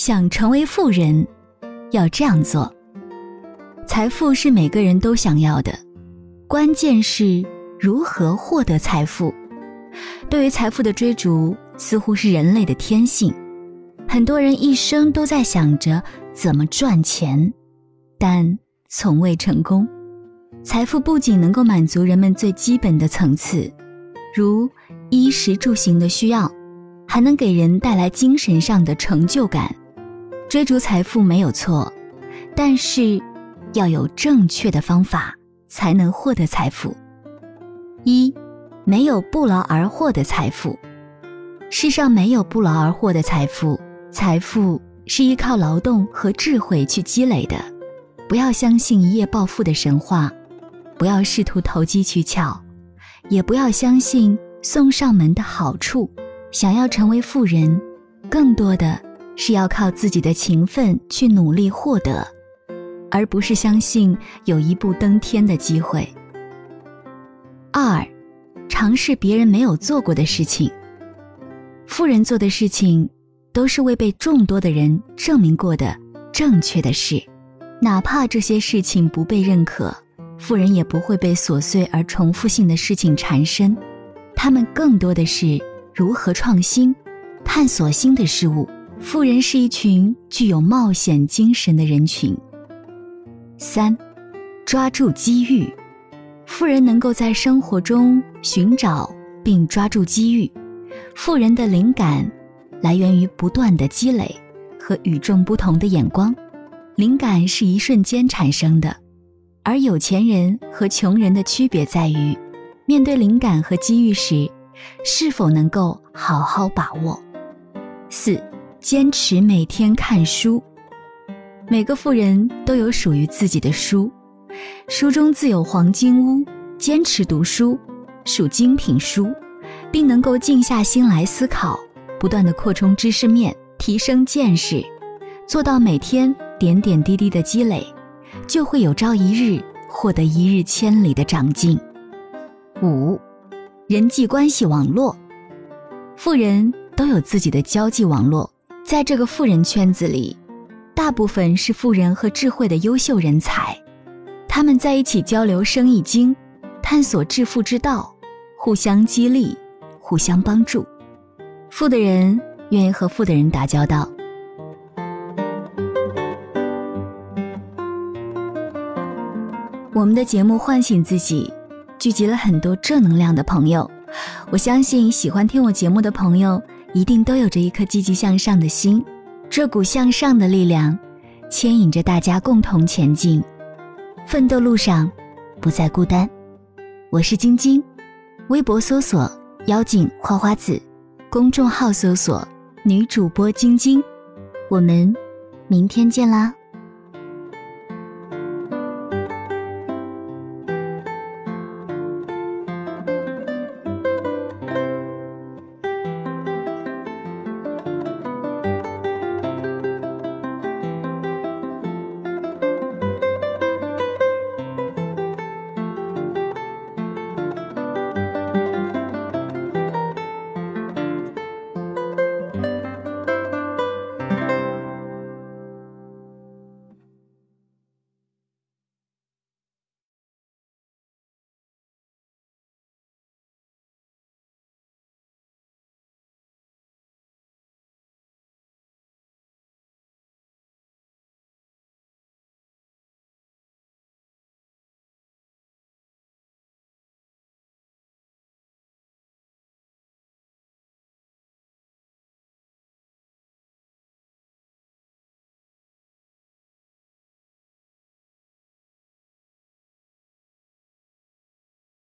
想成为富人，要这样做。财富是每个人都想要的，关键是如何获得财富。对于财富的追逐，似乎是人类的天性。很多人一生都在想着怎么赚钱，但从未成功。财富不仅能够满足人们最基本的层次，如衣食住行的需要，还能给人带来精神上的成就感。追逐财富没有错，但是要有正确的方法才能获得财富。一，没有不劳而获的财富。世上没有不劳而获的财富。财富是依靠劳动和智慧去积累的，不要相信一夜暴富的神话，不要试图投机取巧，也不要相信送上门的好处。想要成为富人，更多的是要靠自己的勤奋去努力获得，而不是相信有一步登天的机会。二，尝试别人没有做过的事情。富人做的事情。都是未被众多的人证明过的正确的事，哪怕这些事情不被认可，富人也不会被琐碎而重复性的事情缠身。他们更多的是如何创新、探索新的事物。富人是一群具有冒险精神的人群。三，抓住机遇，富人能够在生活中寻找并抓住机遇。富人的灵感。来源于不断的积累和与众不同的眼光，灵感是一瞬间产生的，而有钱人和穷人的区别在于，面对灵感和机遇时，是否能够好好把握。四，坚持每天看书。每个富人都有属于自己的书，书中自有黄金屋。坚持读书，属精品书，并能够静下心来思考。不断的扩充知识面，提升见识，做到每天点点滴滴的积累，就会有朝一日获得一日千里的长进。五，人际关系网络，富人都有自己的交际网络，在这个富人圈子里，大部分是富人和智慧的优秀人才，他们在一起交流生意经，探索致富之道，互相激励，互相帮助。富的人愿意和富的人打交道。我们的节目唤醒自己，聚集了很多正能量的朋友。我相信喜欢听我节目的朋友，一定都有着一颗积极向上的心。这股向上的力量，牵引着大家共同前进。奋斗路上，不再孤单。我是晶晶，微博搜索“妖精花花子”。公众号搜索“女主播晶晶”，我们明天见啦！